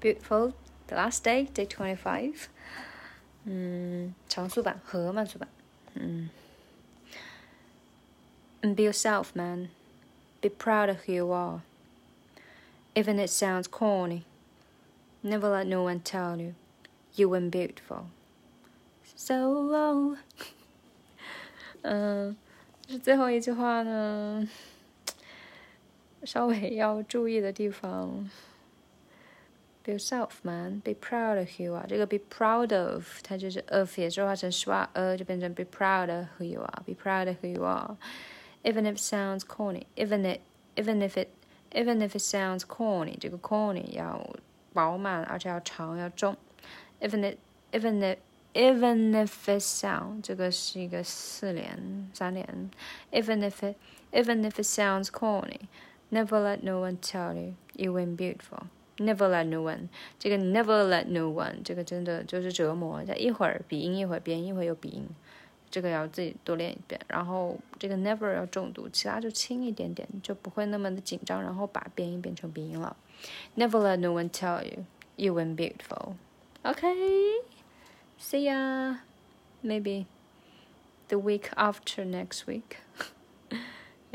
beautiful. The last day, day twenty five. 嗯，长速版和慢速版。嗯。And be yourself, man. Be proud of who you are. Even it sounds corny. Never let no one tell you you weren't beautiful. So, 嗯，是最后一句话呢，稍微要注意的地方。 Be yourself, man. Be proud of who you are. 这个 be proud of，它就是 of 也是化成 schwa 呃，就变成 be proud of who you are. Be proud of who you are. Even if it sounds corny, even it, even if it, even if it sounds corny，这个 corny 要饱满，而且要长，要重。Even it, even it. Even if it sounds，这个是一个四连三连。Even if it, even if it sounds corny, never let no one tell you you weren't beautiful. Never let no one，这个 never let no one，这个真的就是折磨。一会儿鼻音，一会儿边，一会儿又鼻音，这个要自己多练一遍。然后这个 never 要重读，其他就轻一点点，就不会那么的紧张。然后把边音变成鼻音了。Never let no one tell you you weren't beautiful. Okay. See ya. Maybe the week after next week.